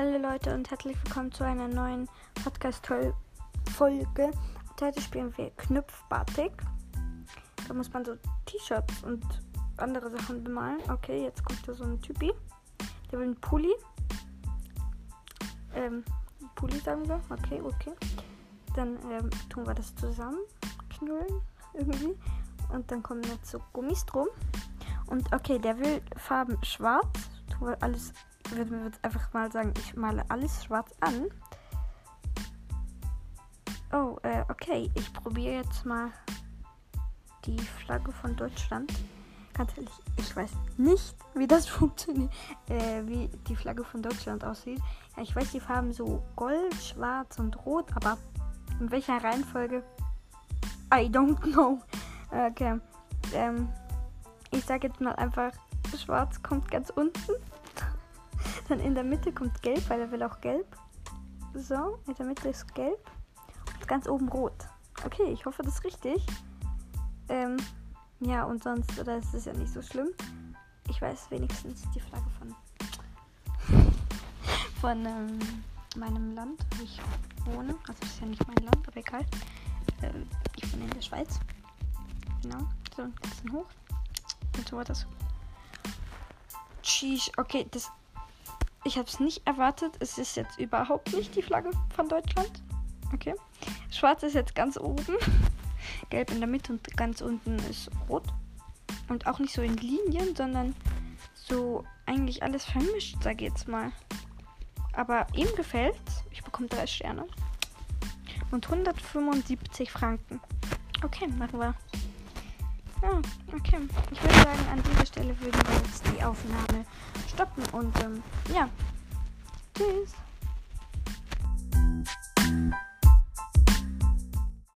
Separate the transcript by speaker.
Speaker 1: Hallo Leute und herzlich willkommen zu einer neuen Podcast-Folge. Heute spielen wir Knüpfbatik. Da muss man so T-Shirts und andere Sachen bemalen. Okay, jetzt kommt da so ein Typi. Der will einen Pulli. Ähm, Pulli sagen wir. Okay, okay. Dann ähm, tun wir das zusammen. Knüllen irgendwie. Und dann kommen jetzt so Gummis drum. Und okay, der will Farben schwarz. Tun wir alles würde mir jetzt einfach mal sagen, ich male alles schwarz an. Oh, äh, okay. Ich probiere jetzt mal die Flagge von Deutschland. Ganz ehrlich, ich weiß nicht, wie das funktioniert, äh, wie die Flagge von Deutschland aussieht. Ja, ich weiß die Farben so Gold, Schwarz und Rot, aber in welcher Reihenfolge? I don't know. Okay. Ähm, ich sage jetzt mal einfach, Schwarz kommt ganz unten. Dann in der Mitte kommt Gelb, weil er will auch Gelb. So, in der Mitte ist Gelb. Und ganz oben Rot. Okay, ich hoffe, das ist richtig. Ähm, ja, und sonst, oder es ist ja nicht so schlimm. Ich weiß wenigstens die Flagge von von ähm, meinem Land, wo ich wohne. Also es ist ja nicht mein Land, aber egal. Ähm, ich wohne in der Schweiz. Genau. So, ein bisschen hoch. Und so war das. Sheesh. Okay, das ich habe es nicht erwartet. Es ist jetzt überhaupt nicht die Flagge von Deutschland. Okay. Schwarz ist jetzt ganz oben. Gelb in der Mitte und ganz unten ist rot. Und auch nicht so in Linien, sondern so eigentlich alles vermischt, sag ich jetzt mal. Aber ihm gefällt. Ich bekomme drei Sterne. Und 175 Franken. Okay, machen wir. Ja, okay. Ich würde sagen, an dieser Stelle würden wir jetzt die Aufnahme und ähm, ja. Tschüss.